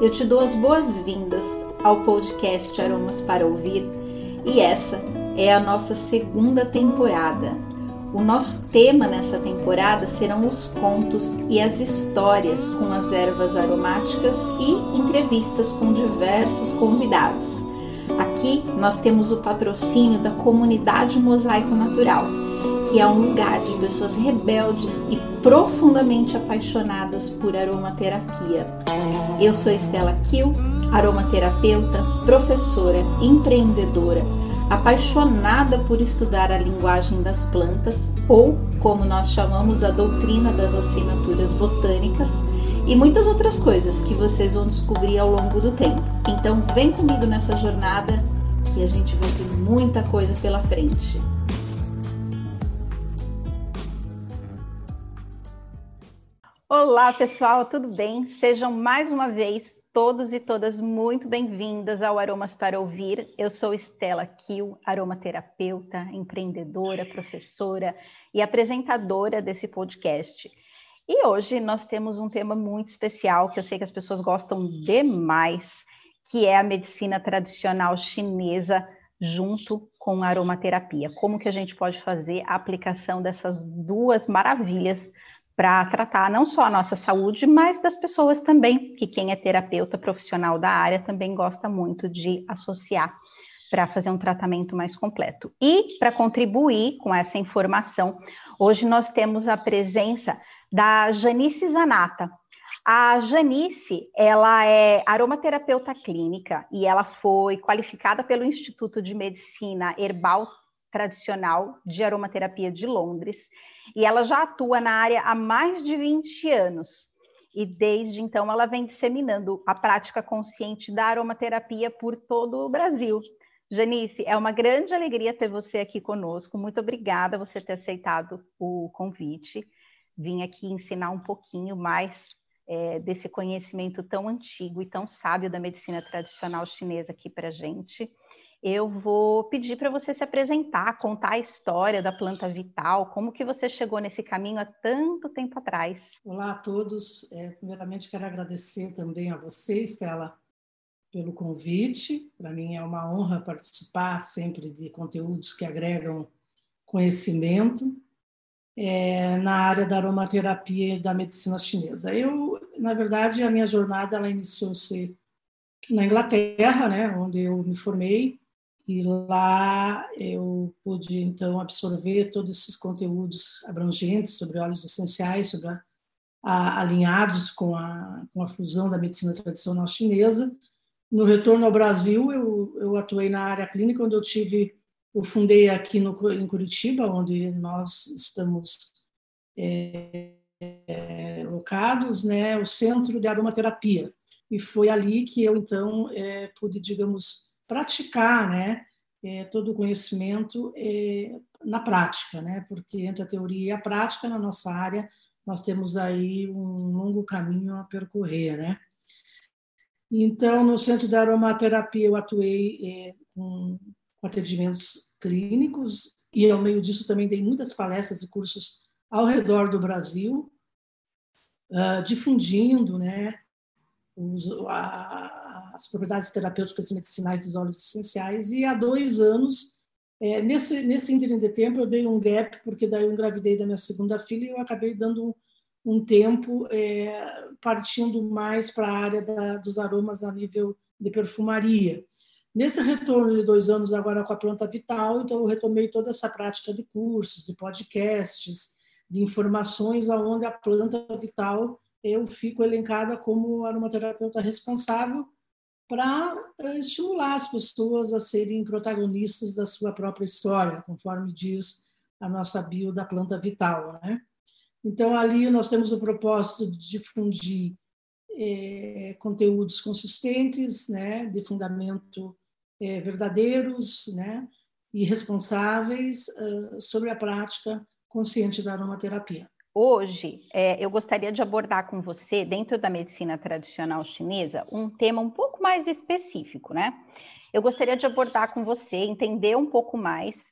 eu te dou as boas-vindas ao podcast Aromas para Ouvir e essa é a nossa segunda temporada. O nosso tema nessa temporada serão os contos e as histórias com as ervas aromáticas e entrevistas com diversos convidados. Aqui nós temos o patrocínio da comunidade Mosaico Natural que é um lugar de pessoas rebeldes e profundamente apaixonadas por aromaterapia. Eu sou Estela Kiel, aromaterapeuta, professora, empreendedora, apaixonada por estudar a linguagem das plantas, ou como nós chamamos a doutrina das assinaturas botânicas, e muitas outras coisas que vocês vão descobrir ao longo do tempo. Então, vem comigo nessa jornada que a gente vai ter muita coisa pela frente. Olá, pessoal, tudo bem? Sejam mais uma vez todos e todas muito bem-vindas ao Aromas para Ouvir. Eu sou Estela Kiel, aromaterapeuta, empreendedora, professora e apresentadora desse podcast. E hoje nós temos um tema muito especial que eu sei que as pessoas gostam demais, que é a medicina tradicional chinesa junto com a aromaterapia. Como que a gente pode fazer a aplicação dessas duas maravilhas para tratar não só a nossa saúde, mas das pessoas também, que quem é terapeuta profissional da área também gosta muito de associar para fazer um tratamento mais completo. E para contribuir com essa informação, hoje nós temos a presença da Janice Zanata. A Janice, ela é aromaterapeuta clínica e ela foi qualificada pelo Instituto de Medicina Herbal tradicional de aromaterapia de Londres, e ela já atua na área há mais de 20 anos. E desde então ela vem disseminando a prática consciente da aromaterapia por todo o Brasil. Janice, é uma grande alegria ter você aqui conosco. Muito obrigada você ter aceitado o convite. Vim aqui ensinar um pouquinho mais é, desse conhecimento tão antigo e tão sábio da medicina tradicional chinesa aqui para gente eu vou pedir para você se apresentar, contar a história da planta vital, como que você chegou nesse caminho há tanto tempo atrás. Olá a todos. É, primeiramente quero agradecer também a você, Estela, pelo convite. Para mim é uma honra participar sempre de conteúdos que agregam conhecimento é, na área da aromaterapia e da medicina chinesa. Eu, na verdade, a minha jornada ela iniciou-se na Inglaterra, né, onde eu me formei e lá eu pude, então, absorver todos esses conteúdos abrangentes sobre óleos essenciais, sobre a, a, alinhados com a, com a fusão da medicina tradicional chinesa. No retorno ao Brasil, eu, eu atuei na área clínica, onde eu tive, eu fundei aqui no, em Curitiba, onde nós estamos é, é, locados, né, o Centro de Aromaterapia. E foi ali que eu, então, é, pude, digamos, praticar né, é, todo o conhecimento é, na prática, né, porque entre a teoria e a prática, na nossa área, nós temos aí um longo caminho a percorrer. Né? Então, no Centro de Aromaterapia, eu atuei é, com atendimentos clínicos e, ao meio disso, também dei muitas palestras e cursos ao redor do Brasil, uh, difundindo né, os, a, as propriedades terapêuticas e medicinais dos óleos essenciais, e há dois anos, é, nesse, nesse de tempo, eu dei um gap, porque daí eu engravidei da minha segunda filha e eu acabei dando um, um tempo é, partindo mais para a área da, dos aromas a nível de perfumaria. Nesse retorno de dois anos agora com a planta vital, então eu retomei toda essa prática de cursos, de podcasts, de informações aonde a planta vital eu fico elencada como aromaterapeuta responsável para eh, estimular as pessoas a serem protagonistas da sua própria história, conforme diz a nossa bio da planta vital. Né? Então, ali nós temos o propósito de difundir é, conteúdos consistentes, né, de fundamento é, verdadeiros né, e responsáveis uh, sobre a prática consciente da aromaterapia. Hoje, é, eu gostaria de abordar com você, dentro da medicina tradicional chinesa, um tema um pouco mais específico, né? Eu gostaria de abordar com você, entender um pouco mais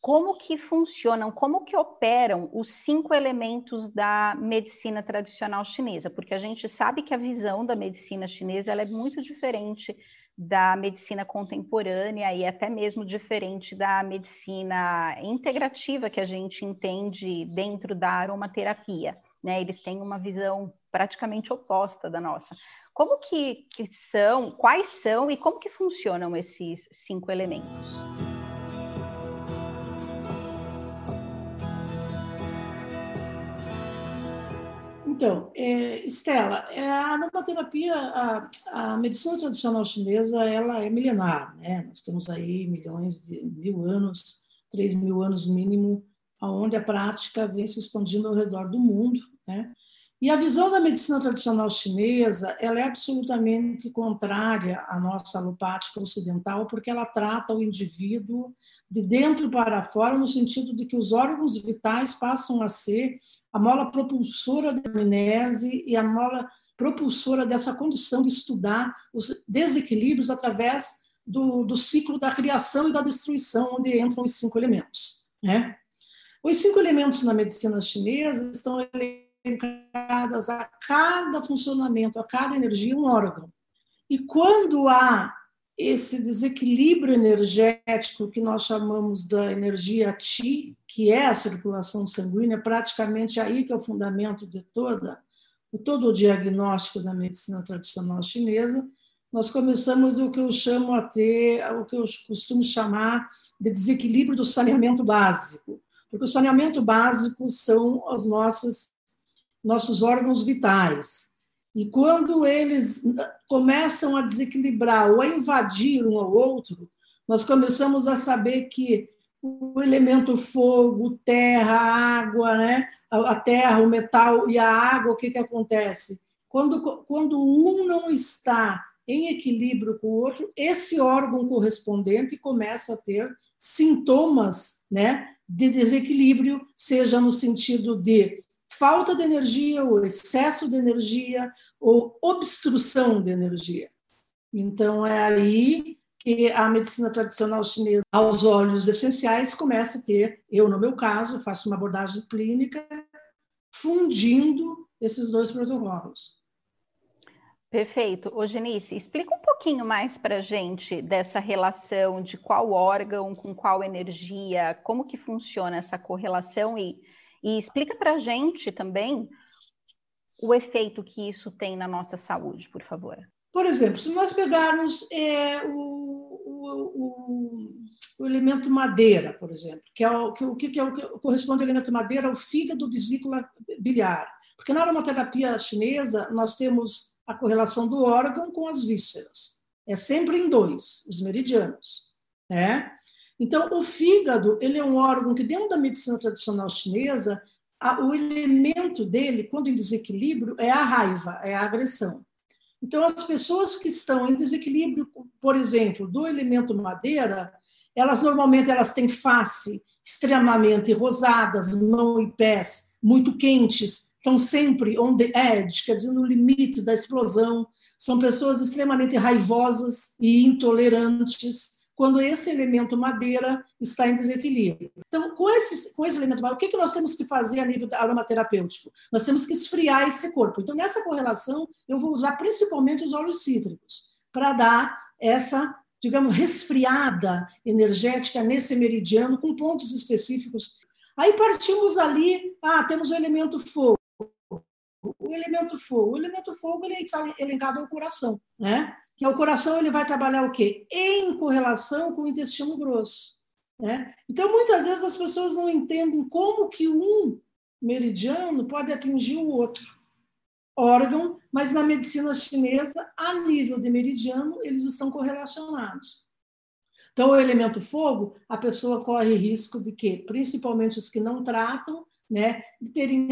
como que funcionam, como que operam os cinco elementos da medicina tradicional chinesa, porque a gente sabe que a visão da medicina chinesa é muito diferente da medicina contemporânea e até mesmo diferente da medicina integrativa que a gente entende dentro da aromaterapia. Né? Eles têm uma visão praticamente oposta da nossa. Como que, que são, quais são e como que funcionam esses cinco elementos? Então, é, Estela, é, a aromaterapia, a, a, medicina tradicional chinesa, ela é milenar, né? Nós temos aí milhões de mil anos, três mil anos mínimo, onde a prática vem se expandindo ao redor do mundo, né? E a visão da medicina tradicional chinesa, ela é absolutamente contrária à nossa alopática ocidental, porque ela trata o indivíduo de dentro para fora, no sentido de que os órgãos vitais passam a ser a mola propulsora da amnese e a mola propulsora dessa condição de estudar os desequilíbrios através do, do ciclo da criação e da destruição, onde entram os cinco elementos. Né? Os cinco elementos na medicina chinesa estão a cada funcionamento, a cada energia, um órgão. E quando há esse desequilíbrio energético que nós chamamos da energia Qi, que é a circulação sanguínea, praticamente aí que é o fundamento de toda todo o diagnóstico da medicina tradicional chinesa, nós começamos o que eu chamo a ter, o que eu costumo chamar de desequilíbrio do saneamento básico, porque o saneamento básico são as nossas nossos órgãos vitais. E quando eles começam a desequilibrar ou a invadir um ao outro, nós começamos a saber que o elemento fogo, terra, água, né? a terra, o metal e a água, o que, que acontece? Quando, quando um não está em equilíbrio com o outro, esse órgão correspondente começa a ter sintomas né, de desequilíbrio, seja no sentido de falta de energia, ou excesso de energia, ou obstrução de energia. Então, é aí que a medicina tradicional chinesa, aos olhos essenciais, começa a ter, eu no meu caso, faço uma abordagem clínica, fundindo esses dois protocolos. Perfeito. Ô, Genice, explica um pouquinho mais para a gente dessa relação de qual órgão com qual energia, como que funciona essa correlação e e explica para a gente também o efeito que isso tem na nossa saúde, por favor. Por exemplo, se nós pegarmos é, o, o, o, o, elemento madeira, por exemplo, que é o que, o que, é o corresponde ao elemento madeira, o fígado vesícula biliar. Porque na aromaterapia chinesa, nós temos a correlação do órgão com as vísceras. É sempre em dois, os meridianos. Né? Então, o fígado ele é um órgão que, dentro da medicina tradicional chinesa, a, o elemento dele, quando em desequilíbrio, é a raiva, é a agressão. Então, as pessoas que estão em desequilíbrio, por exemplo, do elemento madeira, elas normalmente elas têm face extremamente rosadas, mão e pés muito quentes, estão sempre on the edge, quer dizer, no limite da explosão. São pessoas extremamente raivosas e intolerantes quando esse elemento madeira está em desequilíbrio. Então, com esse, com esse elemento madeira, o que, que nós temos que fazer a nível aromaterapêutico? Nós temos que esfriar esse corpo. Então, nessa correlação, eu vou usar principalmente os óleos cítricos para dar essa, digamos, resfriada energética nesse meridiano, com pontos específicos. Aí partimos ali, ah, temos o elemento fogo. O elemento fogo. O elemento fogo ele está elencado ao coração, né? Que o coração ele vai trabalhar o quê? Em correlação com o intestino grosso. Né? Então, muitas vezes as pessoas não entendem como que um meridiano pode atingir o outro órgão, mas na medicina chinesa, a nível de meridiano, eles estão correlacionados. Então, o elemento fogo, a pessoa corre risco de quê? Principalmente os que não tratam, né, de terem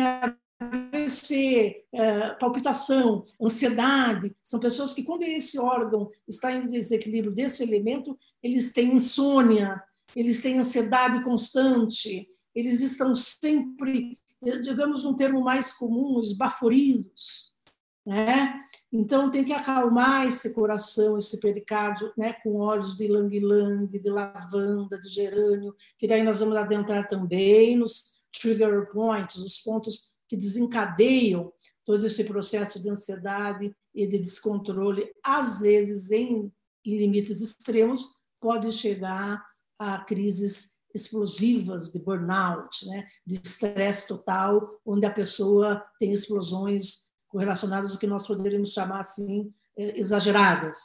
AVC, é, palpitação, ansiedade, são pessoas que, quando esse órgão está em desequilíbrio desse elemento, eles têm insônia, eles têm ansiedade constante, eles estão sempre, digamos um termo mais comum, esbaforidos. Né? Então, tem que acalmar esse coração, esse pericárdio, né, com óleos de lang-lang, de lavanda, de gerânio, que daí nós vamos adentrar também nos trigger points, os pontos que desencadeiam todo esse processo de ansiedade e de descontrole, às vezes em, em limites extremos, pode chegar a crises explosivas de burnout, né, de estresse total, onde a pessoa tem explosões correlacionadas ao que nós poderíamos chamar assim eh, exageradas,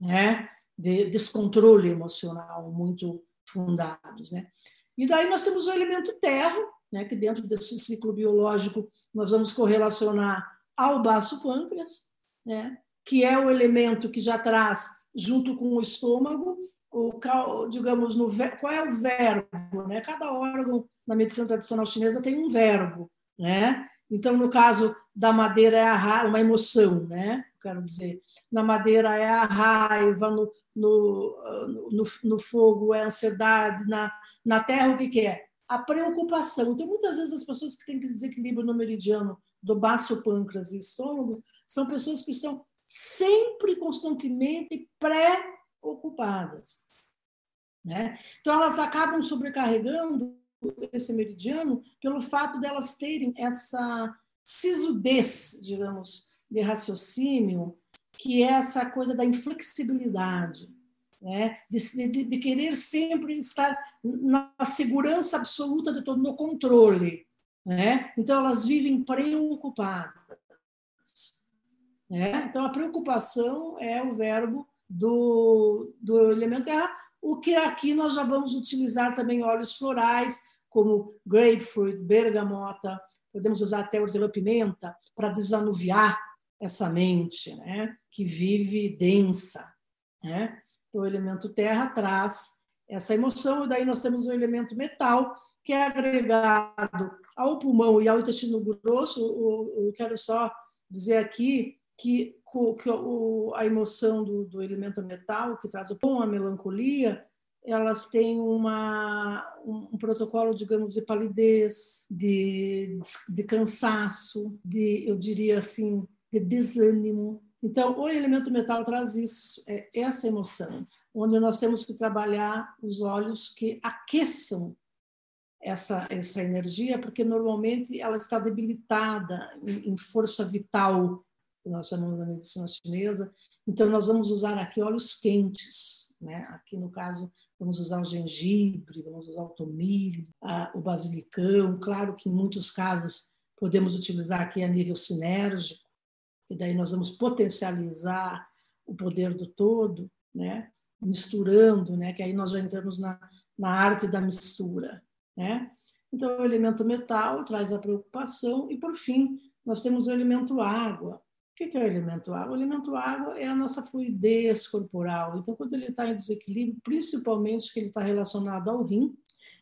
né? de descontrole emocional muito fundados, né? E daí nós temos o elemento terra, né? Que dentro desse ciclo biológico nós vamos correlacionar ao baço pâncreas, né? Que é o elemento que já traz junto com o estômago o digamos no qual é o verbo, né? Cada órgão na medicina tradicional chinesa tem um verbo, né? Então, no caso da madeira, é a uma emoção, né? Quero dizer, na madeira é a raiva, no, no, no, no fogo é a ansiedade, na, na terra o que, que é? A preocupação. Então, muitas vezes as pessoas que têm desequilíbrio no meridiano do baço pâncreas e estômago são pessoas que estão sempre, constantemente pré-ocupadas. Né? Então, elas acabam sobrecarregando esse meridiano pelo fato delas terem essa sisudez, digamos, de raciocínio, que é essa coisa da inflexibilidade, né? de, de, de querer sempre estar na segurança absoluta de todo, no controle. Né? Então, elas vivem preocupadas. Né? Então, a preocupação é o verbo do, do elemento terra, o que aqui nós já vamos utilizar também óleos florais, como grapefruit, bergamota, podemos usar até hortelã-pimenta para desanuviar essa mente, né? que vive densa. Né? Então, o elemento terra traz essa emoção, e daí nós temos o elemento metal, que é agregado ao pulmão e ao intestino grosso. Eu quero só dizer aqui que, a emoção do, elemento metal, que traz o pão, a melancolia, elas têm uma, um, protocolo, digamos, de palidez, de, de cansaço, de, eu diria assim, de desânimo. Então, o elemento metal traz isso, é essa emoção, onde nós temos que trabalhar os olhos que aqueçam essa, essa energia, porque normalmente ela está debilitada em, em força vital, que nós chamamos da medicina chinesa. Então, nós vamos usar aqui olhos quentes, né? Aqui, no caso, vamos usar o gengibre, vamos usar o tomilho, o basilicão. Claro que, em muitos casos, podemos utilizar aqui a nível sinérgico, e daí nós vamos potencializar o poder do todo, né? misturando, né? que aí nós já entramos na, na arte da mistura. Né? Então, o elemento metal traz a preocupação, e, por fim, nós temos o elemento água, o que é o elemento água? O elemento água é a nossa fluidez corporal. Então, quando ele está em desequilíbrio, principalmente que ele está relacionado ao rim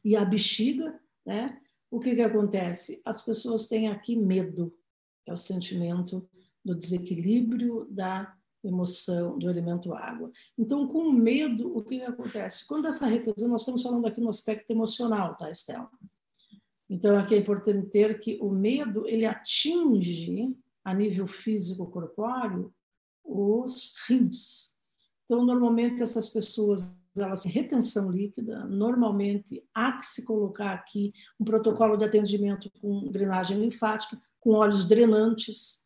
e à bexiga, né? o que, que acontece? As pessoas têm aqui medo, é o sentimento do desequilíbrio da emoção do elemento água. Então, com medo, o que, que acontece? Quando essa retenção, nós estamos falando aqui no aspecto emocional, tá, Estela? Então, aqui é importante ter que o medo, ele atinge a nível físico corpóreo os rins. Então, normalmente essas pessoas elas têm retenção líquida, normalmente há que se colocar aqui um protocolo de atendimento com drenagem linfática, com óleos drenantes,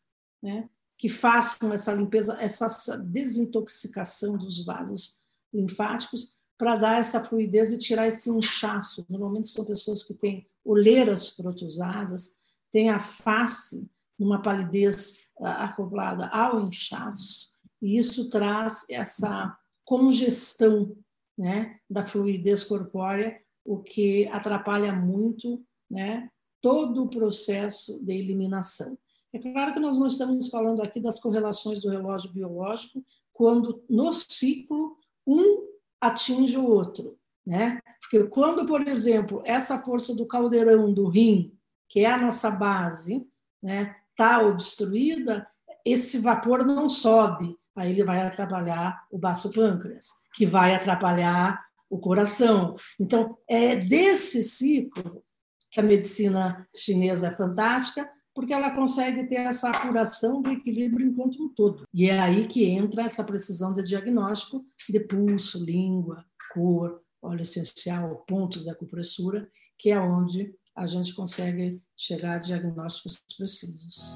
né, que façam essa limpeza, essa desintoxicação dos vasos linfáticos para dar essa fluidez e tirar esse inchaço. Normalmente são pessoas que têm olheiras protusadas, têm a face numa palidez ah, acoplada ao inchaço, e isso traz essa congestão né, da fluidez corpórea, o que atrapalha muito né, todo o processo de eliminação. É claro que nós não estamos falando aqui das correlações do relógio biológico, quando no ciclo um atinge o outro. Né? Porque quando, por exemplo, essa força do caldeirão do rim, que é a nossa base, né, está obstruída, esse vapor não sobe, aí ele vai atrapalhar o baço pâncreas, que vai atrapalhar o coração. Então, é desse ciclo que a medicina chinesa é fantástica, porque ela consegue ter essa apuração do equilíbrio enquanto um todo. E é aí que entra essa precisão de diagnóstico de pulso, língua, cor, óleo essencial, pontos da acupressura, que é onde a gente consegue chegar a diagnósticos precisos.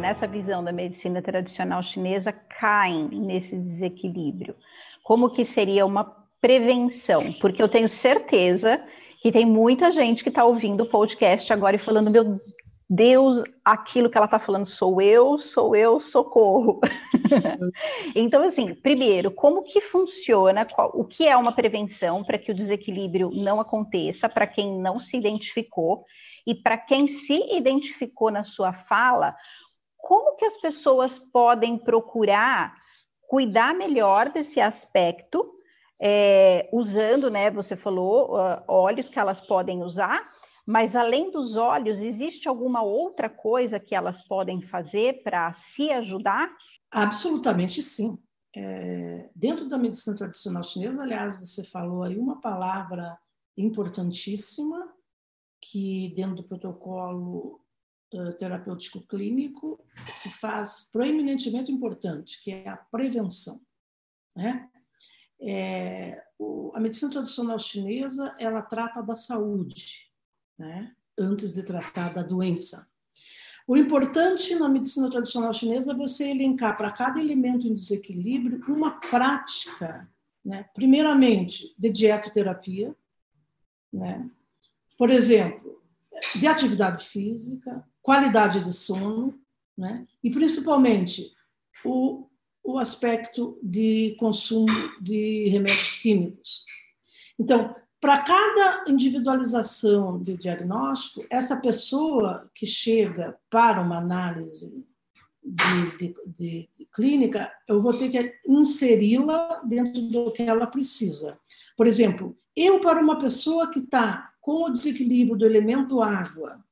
nessa visão da medicina tradicional chinesa caem nesse desequilíbrio? Como que seria uma prevenção? Porque eu tenho certeza que tem muita gente que está ouvindo o podcast agora e falando, meu Deus, aquilo que ela está falando sou eu, sou eu, socorro. então, assim, primeiro, como que funciona, qual, o que é uma prevenção para que o desequilíbrio não aconteça, para quem não se identificou, e para quem se identificou na sua fala, como que as pessoas podem procurar cuidar melhor desse aspecto, é, usando, né, você falou, uh, óleos que elas podem usar, mas além dos óleos, existe alguma outra coisa que elas podem fazer para se ajudar? Absolutamente sim. É, dentro da medicina tradicional chinesa, aliás, você falou aí uma palavra importantíssima que dentro do protocolo uh, terapêutico clínico se faz proeminentemente importante, que é a prevenção. Né? É, o, a medicina tradicional chinesa ela trata da saúde, né? antes de tratar da doença. O importante na medicina tradicional chinesa é você elencar para cada elemento em desequilíbrio uma prática, né? primeiramente de dietoterapia, né? por exemplo, de atividade física, qualidade de sono, né? e principalmente o, o aspecto de consumo de remédios químicos. Então, para cada individualização de diagnóstico, essa pessoa que chega para uma análise de, de, de, clínica, eu vou ter que inseri-la dentro do que ela precisa. Por exemplo, eu, para uma pessoa que está com o desequilíbrio do elemento água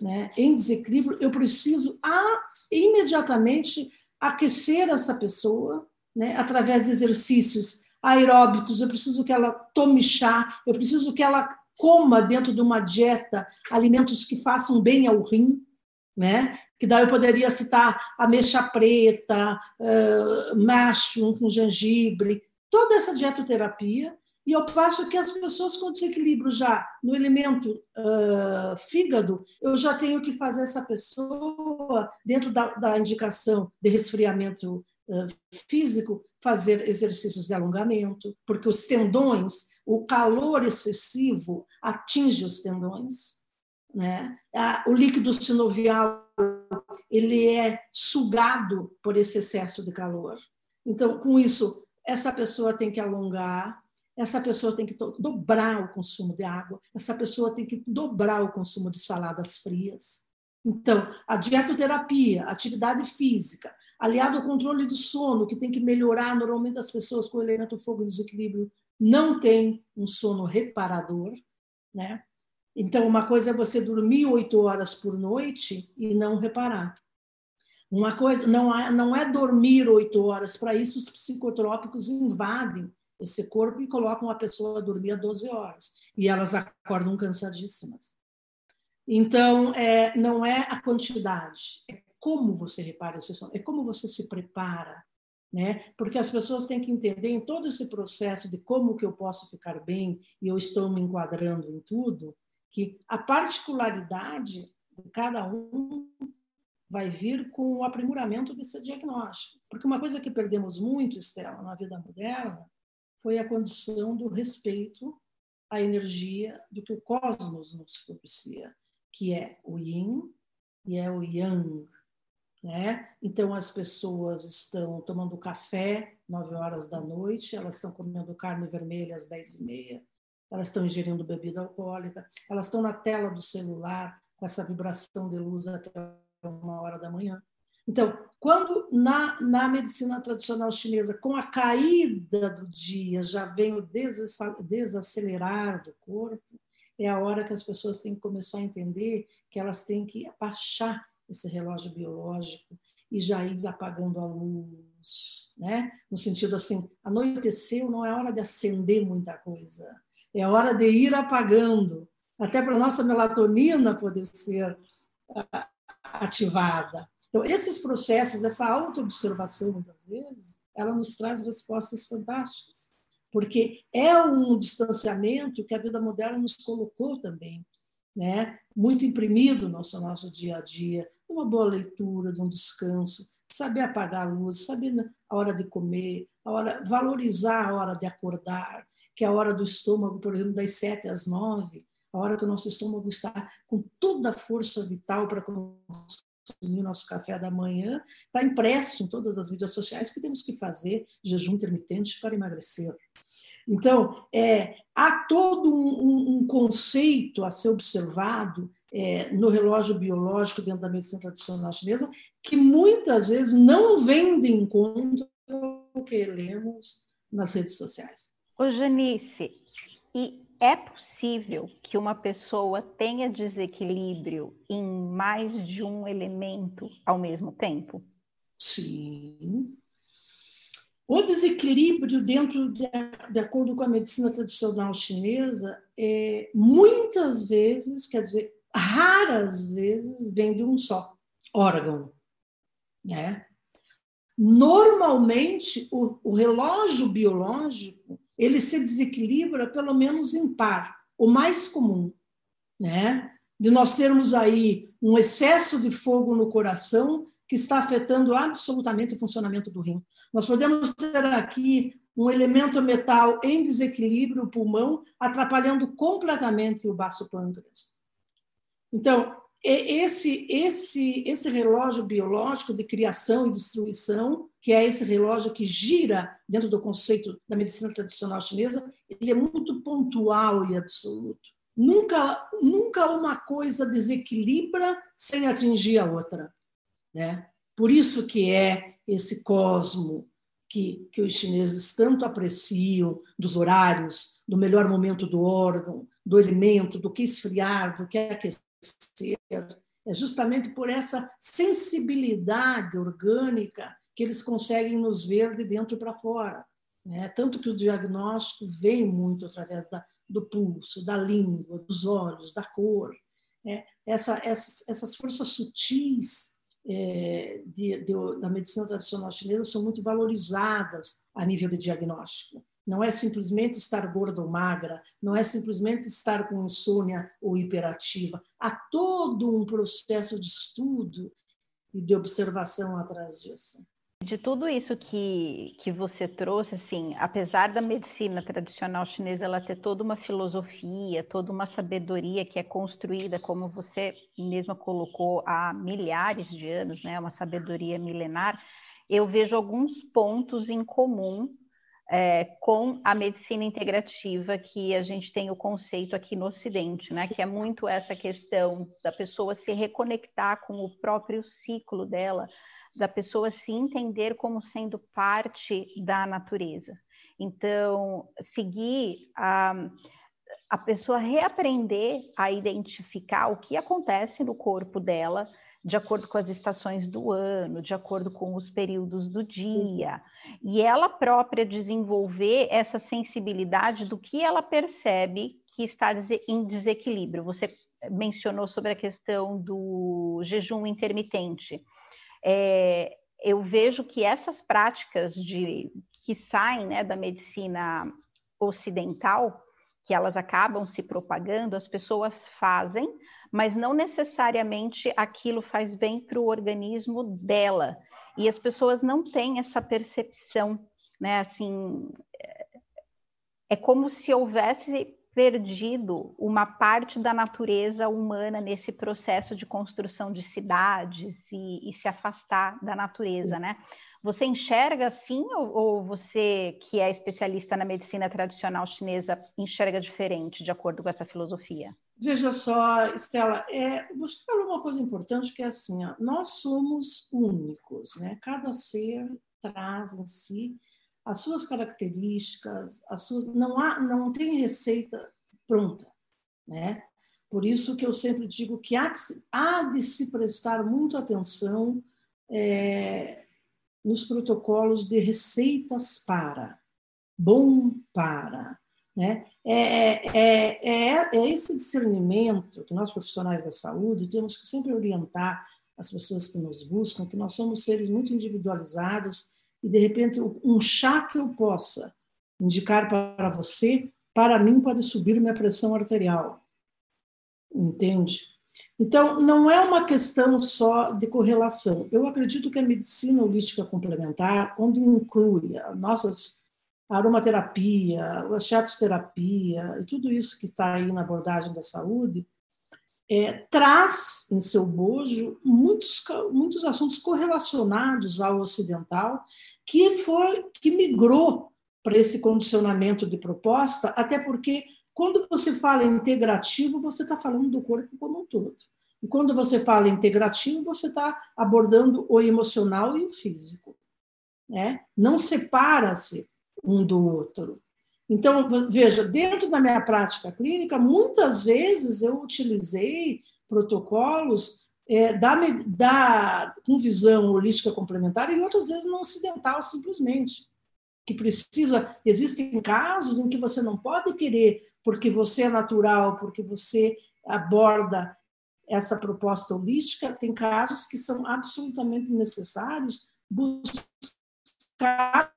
né, em desequilíbrio, eu preciso a, imediatamente aquecer essa pessoa né, através de exercícios aeróbicos, eu preciso que ela tome chá, eu preciso que ela coma dentro de uma dieta alimentos que façam bem ao rim, né? Que daí eu poderia citar ameixa preta, uh, macho com gengibre, toda essa dietoterapia e eu passo que as pessoas com desequilíbrio já no elemento uh, fígado, eu já tenho que fazer essa pessoa, dentro da, da indicação de resfriamento uh, físico, fazer exercícios de alongamento, porque os tendões, o calor excessivo atinge os tendões. Né? O líquido sinovial ele é sugado por esse excesso de calor. Então, com isso, essa pessoa tem que alongar, essa pessoa tem que dobrar o consumo de água, essa pessoa tem que dobrar o consumo de saladas frias. Então, a dietoterapia, atividade física, aliado ao controle do sono, que tem que melhorar, normalmente as pessoas com o elemento fogo em desequilíbrio não têm um sono reparador, né? Então, uma coisa é você dormir oito horas por noite e não reparar. Uma coisa não é, não é dormir oito horas, para isso os psicotrópicos invadem esse corpo e colocam a pessoa a dormir a 12 horas. E elas acordam cansadíssimas. Então, é, não é a quantidade, é como você repara esse sono, é como você se prepara, né? Porque as pessoas têm que entender em todo esse processo de como que eu posso ficar bem e eu estou me enquadrando em tudo, que a particularidade de cada um vai vir com o aprimoramento desse diagnóstico. Porque uma coisa que perdemos muito, Estela, na vida moderna, foi a condição do respeito à energia do que o cosmos nos propicia, que é o yin e é o yang. Né? Então, as pessoas estão tomando café nove horas da noite, elas estão comendo carne vermelha às dez e meia, elas estão ingerindo bebida alcoólica, elas estão na tela do celular com essa vibração de luz até uma hora da manhã. Então, quando na, na medicina tradicional chinesa, com a caída do dia, já vem o desacelerar do corpo, é a hora que as pessoas têm que começar a entender que elas têm que baixar esse relógio biológico e já ir apagando a luz, né? No sentido assim, anoiteceu, não é hora de acender muita coisa, é hora de ir apagando, até para nossa melatonina poder ser ah, ativada. Então, esses processos, essa autoobservação, muitas vezes, ela nos traz respostas fantásticas, porque é um distanciamento que a vida moderna nos colocou também, né? muito imprimido no nosso, nosso dia a dia, uma boa leitura, de um descanso, saber apagar a luz, saber a hora de comer, a hora, valorizar a hora de acordar, que é a hora do estômago, por exemplo, das sete às nove, a hora que o nosso estômago está com toda a força vital para consumir nosso café da manhã, está impresso em todas as mídias sociais que temos que fazer jejum intermitente para emagrecer. Então, é, há todo um, um, um, conceito a ser observado é, no relógio biológico dentro da medicina tradicional chinesa, que muitas vezes não vem de encontro ao que lemos nas redes sociais. Ô, Janice, e é possível que uma pessoa tenha desequilíbrio em mais de um elemento ao mesmo tempo? Sim. O desequilíbrio dentro de, de acordo com a medicina tradicional chinesa, é, muitas vezes, quer dizer, raras vezes, vem de um só órgão. Né? Normalmente, o, o relógio biológico ele se desequilibra pelo menos em par, o mais comum, né? De nós termos aí um excesso de fogo no coração que está afetando absolutamente o funcionamento do rim. Nós podemos ter aqui um elemento metal em desequilíbrio, o pulmão, atrapalhando completamente o baço pâncreas. Então, esse, esse, esse relógio biológico de criação e destruição, que é esse relógio que gira dentro do conceito da medicina tradicional chinesa, ele é muito pontual e absoluto. Nunca, nunca uma coisa desequilibra sem atingir a outra. Né? Por isso que é esse cosmo que, que os chineses tanto apreciam, dos horários, do melhor momento do órgão, do alimento, do que esfriar, do que aquecer, é justamente por essa sensibilidade orgânica que eles conseguem nos ver de dentro para fora. Né? Tanto que o diagnóstico vem muito através da, do pulso, da língua, dos olhos, da cor. Né? Essa, essas, essas forças sutis é, de, de, da medicina tradicional chinesa são muito valorizadas a nível de diagnóstico. Não é simplesmente estar gorda ou magra, não é simplesmente estar com insônia ou hiperativa. Há todo um processo de estudo e de observação atrás disso. De tudo isso que, que você trouxe, assim, apesar da medicina tradicional chinesa ela ter toda uma filosofia, toda uma sabedoria que é construída, como você mesma colocou, há milhares de anos, né, uma sabedoria milenar, eu vejo alguns pontos em comum é, com a medicina integrativa, que a gente tem o conceito aqui no Ocidente, né? Que é muito essa questão da pessoa se reconectar com o próprio ciclo dela, da pessoa se entender como sendo parte da natureza. Então, seguir a, a pessoa reaprender a identificar o que acontece no corpo dela de acordo com as estações do ano, de acordo com os períodos do dia, e ela própria desenvolver essa sensibilidade do que ela percebe que está em desequilíbrio. Você mencionou sobre a questão do jejum intermitente. É, eu vejo que essas práticas de, que saem né, da medicina ocidental, que elas acabam se propagando, as pessoas fazem, mas não necessariamente aquilo faz bem para o organismo dela. E as pessoas não têm essa percepção, né? Assim, é, é como se houvesse perdido uma parte da natureza humana nesse processo de construção de cidades e, e se afastar da natureza, né? Você enxerga assim ou, ou, você, que é especialista na medicina tradicional chinesa, enxerga diferente de acordo com essa filosofia? Veja só, Estela, é, você falou uma coisa importante que é assim, ó, nós somos únicos, né? Cada ser traz em si as suas características, as suas, não há, não tem receita pronta, né? Por isso que eu sempre digo que há, há de se prestar muito atenção é, nos protocolos de receitas para, bom para. Né? É, é, é, é esse discernimento que nós, profissionais da saúde, temos que sempre orientar as pessoas que nos buscam, que nós somos seres muito individualizados e, de repente, um chá que eu possa indicar para você, para mim pode subir minha pressão arterial. Entende? Então, não é uma questão só de correlação. Eu acredito que a medicina holística complementar, onde inclui nossas aromaterapia, a chatoterapia, e tudo isso que está aí na abordagem da saúde, é, traz em seu bojo muitos, muitos assuntos correlacionados ao ocidental que foi que migrou para esse condicionamento de proposta, até porque quando você fala integrativo, você está falando do corpo como um todo. E quando você fala integrativo, você está abordando o emocional e o físico. Né? Não separa-se um do outro. Então, veja, dentro da minha prática clínica, muitas vezes eu utilizei protocolos é, da, da, com visão holística complementar e outras vezes não ocidental, simplesmente. Que precisa. Existem casos em que você não pode querer, porque você é natural, porque você aborda essa proposta holística, tem casos que são absolutamente necessários buscar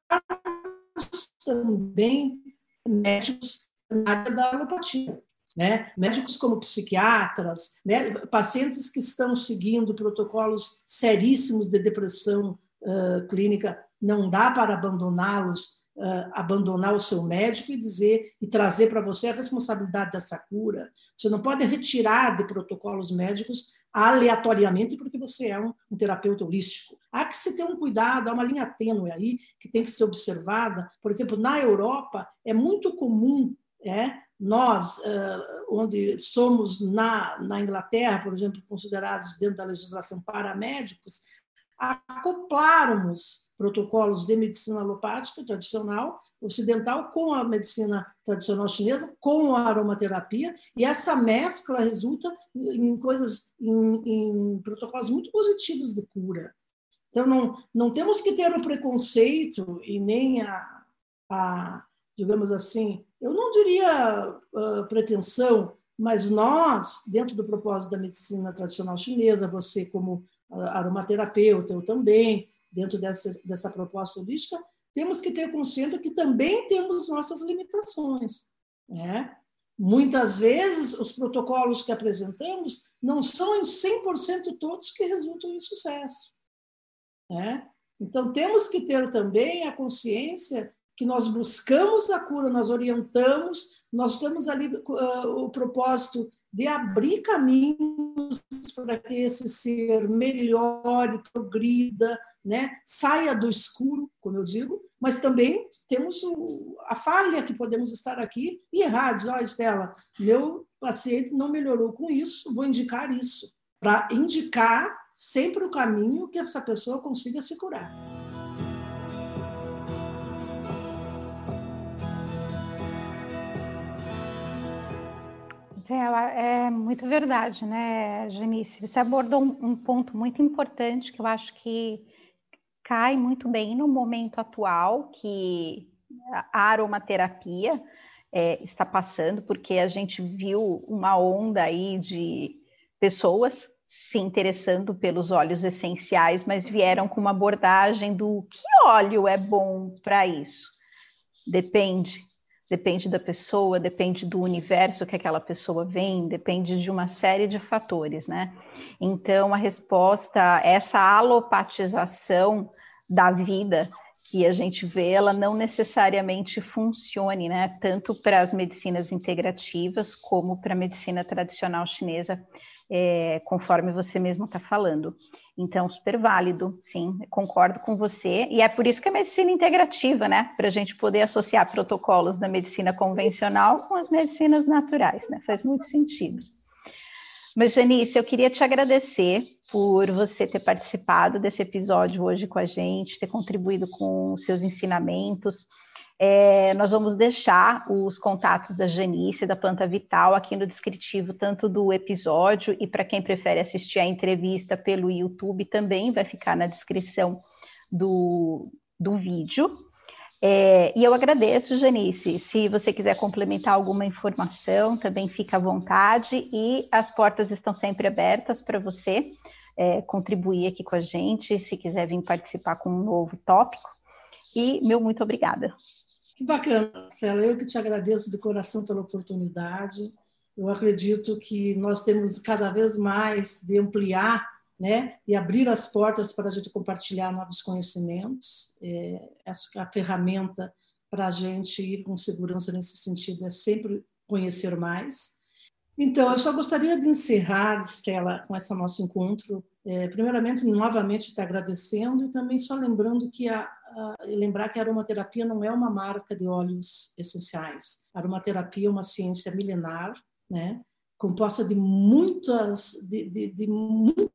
também médicos na área da alopatia. Né? Médicos como psiquiatras, né? pacientes que estão seguindo protocolos seríssimos de depressão uh, clínica, não dá para abandoná-los, uh, abandonar o seu médico e dizer e trazer para você a responsabilidade dessa cura. Você não pode retirar de protocolos médicos aleatoriamente porque você é um, um, terapeuta holístico. Há que se ter um cuidado, há uma linha tênue aí que tem que ser observada. Por exemplo, na Europa é muito comum, é, nós, onde somos na, na Inglaterra, por exemplo, considerados dentro da legislação paramédicos, acoplarmos protocolos de medicina alopática tradicional ocidental com a medicina tradicional chinesa, com a aromaterapia, e essa mescla resulta em coisas, em, em protocolos muito positivos de cura. Então, não, não temos que ter o preconceito e nem a, a digamos assim, eu não diria uh, pretensão, mas nós, dentro do propósito da medicina tradicional chinesa, você como aromaterapeuta, eu também, dentro dessa, dessa proposta holística, temos que ter consciência que também temos nossas limitações. Né? Muitas vezes, os protocolos que apresentamos não são em 100% todos que resultam em sucesso. Né? Então, temos que ter também a consciência que nós buscamos a cura, nós orientamos, nós temos ali uh, o propósito de abrir caminhos para que esse ser melhore, progrida, né? saia do escuro, como eu digo, mas também temos o, a falha que podemos estar aqui e errar, dizer, ó, oh, Estela, meu paciente não melhorou com isso, vou indicar isso, para indicar sempre o caminho que essa pessoa consiga se curar. É muito verdade, né, Janice? Você abordou um, um ponto muito importante que eu acho que cai muito bem no momento atual que a aromaterapia é, está passando, porque a gente viu uma onda aí de pessoas se interessando pelos óleos essenciais, mas vieram com uma abordagem do que óleo é bom para isso. Depende, depende da pessoa, depende do universo que aquela pessoa vem, depende de uma série de fatores, né? Então, a resposta, essa alopatização da vida que a gente vê, ela não necessariamente funcione, né? Tanto para as medicinas integrativas como para a medicina tradicional chinesa, é, conforme você mesmo está falando. Então, super válido, sim, concordo com você. E é por isso que a medicina integrativa, né? Para a gente poder associar protocolos da medicina convencional com as medicinas naturais, né? Faz muito sentido. Mas, Janice, eu queria te agradecer por você ter participado desse episódio hoje com a gente, ter contribuído com seus ensinamentos. É, nós vamos deixar os contatos da Janice, da Planta Vital, aqui no descritivo, tanto do episódio e para quem prefere assistir a entrevista pelo YouTube, também vai ficar na descrição do, do vídeo. É, e eu agradeço, Janice. Se você quiser complementar alguma informação, também fica à vontade e as portas estão sempre abertas para você é, contribuir aqui com a gente, se quiser vir participar com um novo tópico. E meu muito obrigada. Que bacana, Cela. Eu que te agradeço de coração pela oportunidade. Eu acredito que nós temos cada vez mais de ampliar né, e abrir as portas para a gente compartilhar novos conhecimentos. É, a ferramenta para a gente ir com segurança nesse sentido é sempre conhecer mais. Então, eu só gostaria de encerrar, Estela, com esse nosso encontro. É, primeiramente, novamente, te agradecendo e também só lembrando que a, lembrar que a aromaterapia não é uma marca de óleos essenciais. A aromaterapia é uma ciência milenar, né? composta de muitas de, de, de muitos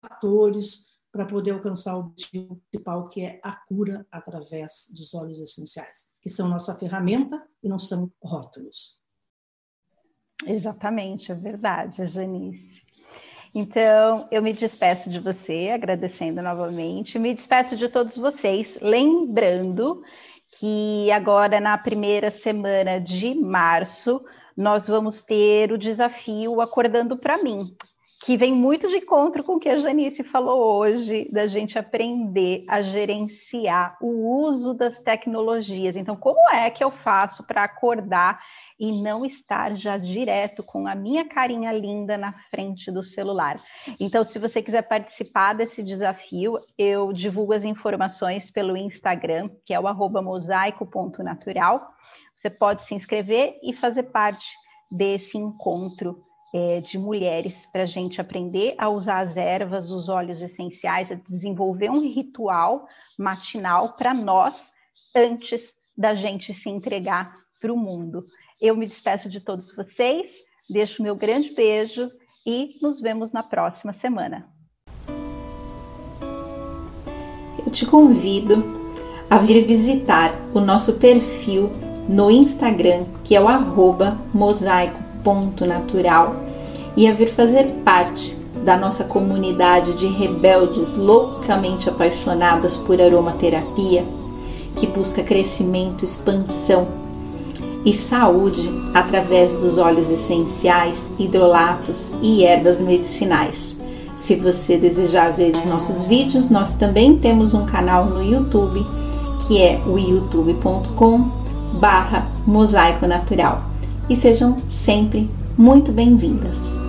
fatores para poder alcançar o objetivo principal, que é a cura através dos óleos essenciais, que são nossa ferramenta e não são rótulos. Exatamente, é verdade, Janice. Então, eu me despeço de você, agradecendo novamente, me despeço de todos vocês, lembrando que agora na primeira semana de março nós vamos ter o desafio Acordando para mim, que vem muito de encontro com o que a Janice falou hoje, da gente aprender a gerenciar o uso das tecnologias. Então, como é que eu faço para acordar e não estar já direto com a minha carinha linda na frente do celular. Então, se você quiser participar desse desafio, eu divulgo as informações pelo Instagram, que é o mosaico.natural. Você pode se inscrever e fazer parte desse encontro é, de mulheres para a gente aprender a usar as ervas, os óleos essenciais, a desenvolver um ritual matinal para nós antes da gente se entregar para o mundo. Eu me despeço de todos vocês, deixo meu grande beijo e nos vemos na próxima semana. Eu te convido a vir visitar o nosso perfil no Instagram, que é o mosaico.natural, e a vir fazer parte da nossa comunidade de rebeldes loucamente apaixonadas por aromaterapia, que busca crescimento, expansão e saúde através dos óleos essenciais, hidrolatos e ervas medicinais. Se você desejar ver os nossos vídeos, nós também temos um canal no YouTube, que é o youtube.com barra mosaico natural e sejam sempre muito bem-vindas.